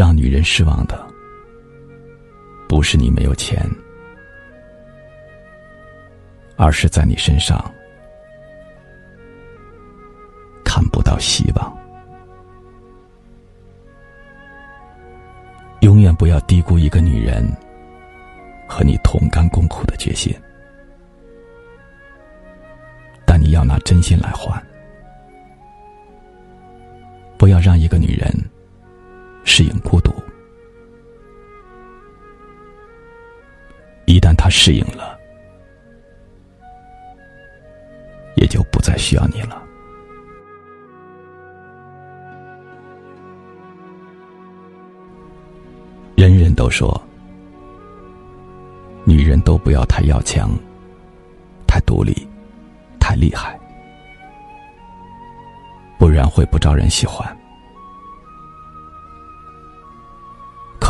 让女人失望的，不是你没有钱，而是在你身上看不到希望。永远不要低估一个女人和你同甘共苦的决心，但你要拿真心来换。不要让一个女人适应孤独，一旦他适应了，也就不再需要你了。人人都说，女人都不要太要强、太独立、太厉害。不然会不招人喜欢。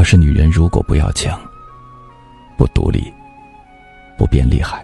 可是女人如果不要强、不独立、不变厉害，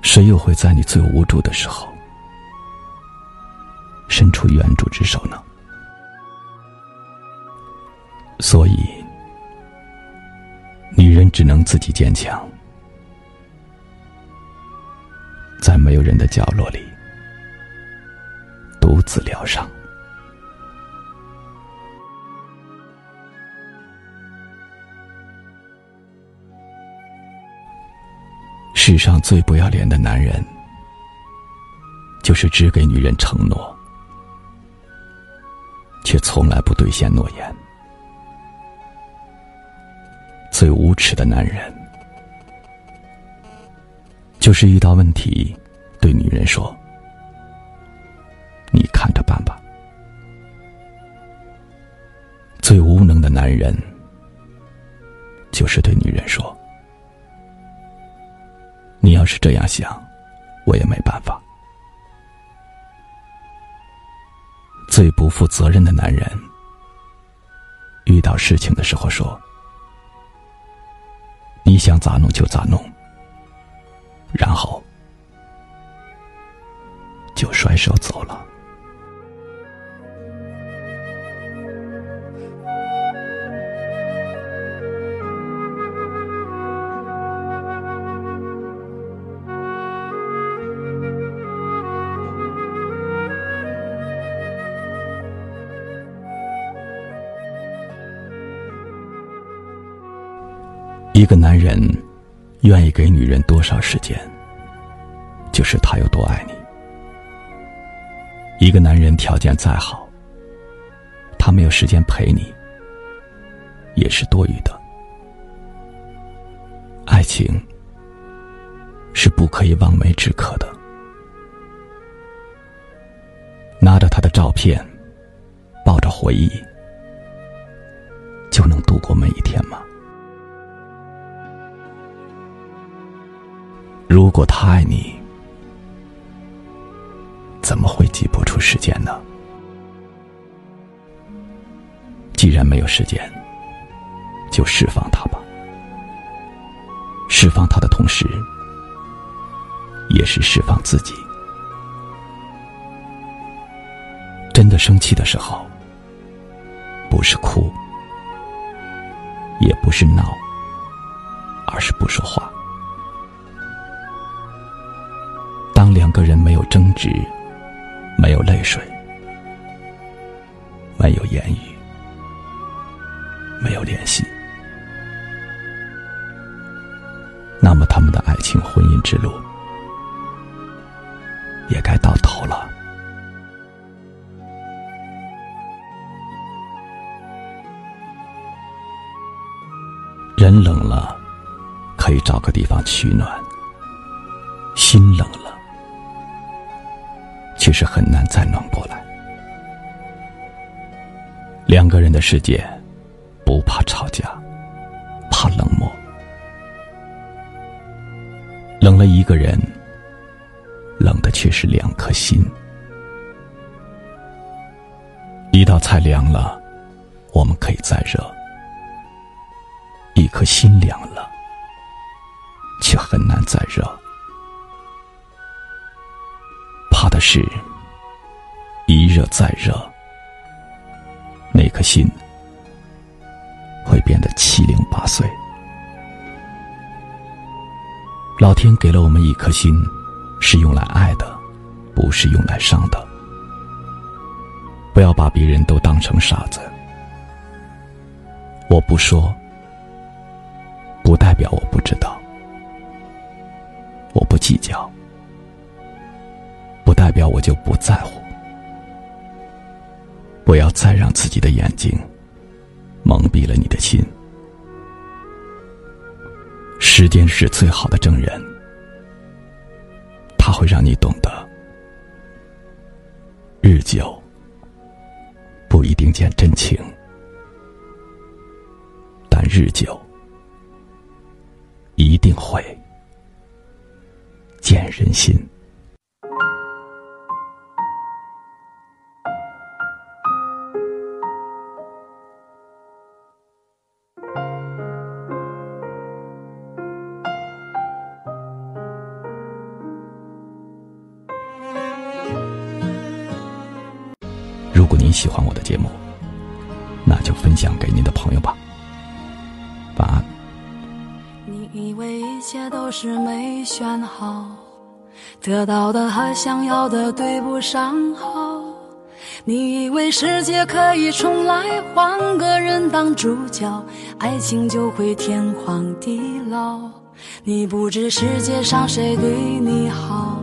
谁又会在你最无助的时候伸出援助之手呢？所以，女人只能自己坚强，在没有人的角落里。独自疗伤。世上最不要脸的男人，就是只给女人承诺，却从来不兑现诺言。最无耻的男人，就是遇到问题，对女人说。你看着办吧。最无能的男人，就是对女人说：“要是这样想，我也没办法。”最不负责任的男人，遇到事情的时候说：“你想咋弄就咋弄。”然后就甩手走了。一个男人愿意给女人多少时间，就是他有多爱你。一个男人条件再好，他没有时间陪你，也是多余的。爱情是不可以望梅止渴的。拿着他的照片，抱着回忆，就能度过每一如果他爱你，怎么会挤不出时间呢？既然没有时间，就释放他吧。释放他的同时，也是释放自己。真的生气的时候，不是哭，也不是闹，而是不说话。两个人没有争执，没有泪水，没有言语，没有联系，那么他们的爱情婚姻之路也该到头了。人冷了，可以找个地方取暖；心冷了。是很难再暖过来。两个人的世界，不怕吵架，怕冷漠。冷了一个人，冷的却是两颗心。一道菜凉了，我们可以再热；一颗心凉了，却很难再热。是，一热再热，那颗心会变得七零八碎。老天给了我们一颗心，是用来爱的，不是用来伤的。不要把别人都当成傻子。我不说，不代表我不知道；我不计较，表我就不在乎。不要再让自己的眼睛蒙蔽了你的心。时间是最好的证人，它会让你懂得，日久不一定见真情，但日久一定会见人心。如果您喜欢我的节目，那就分享给您的朋友吧。晚安。你以为一切都是没选好，得到的和想要的对不上号。你以为世界可以重来，换个人当主角，爱情就会天荒地老。你不知世界上谁对你好。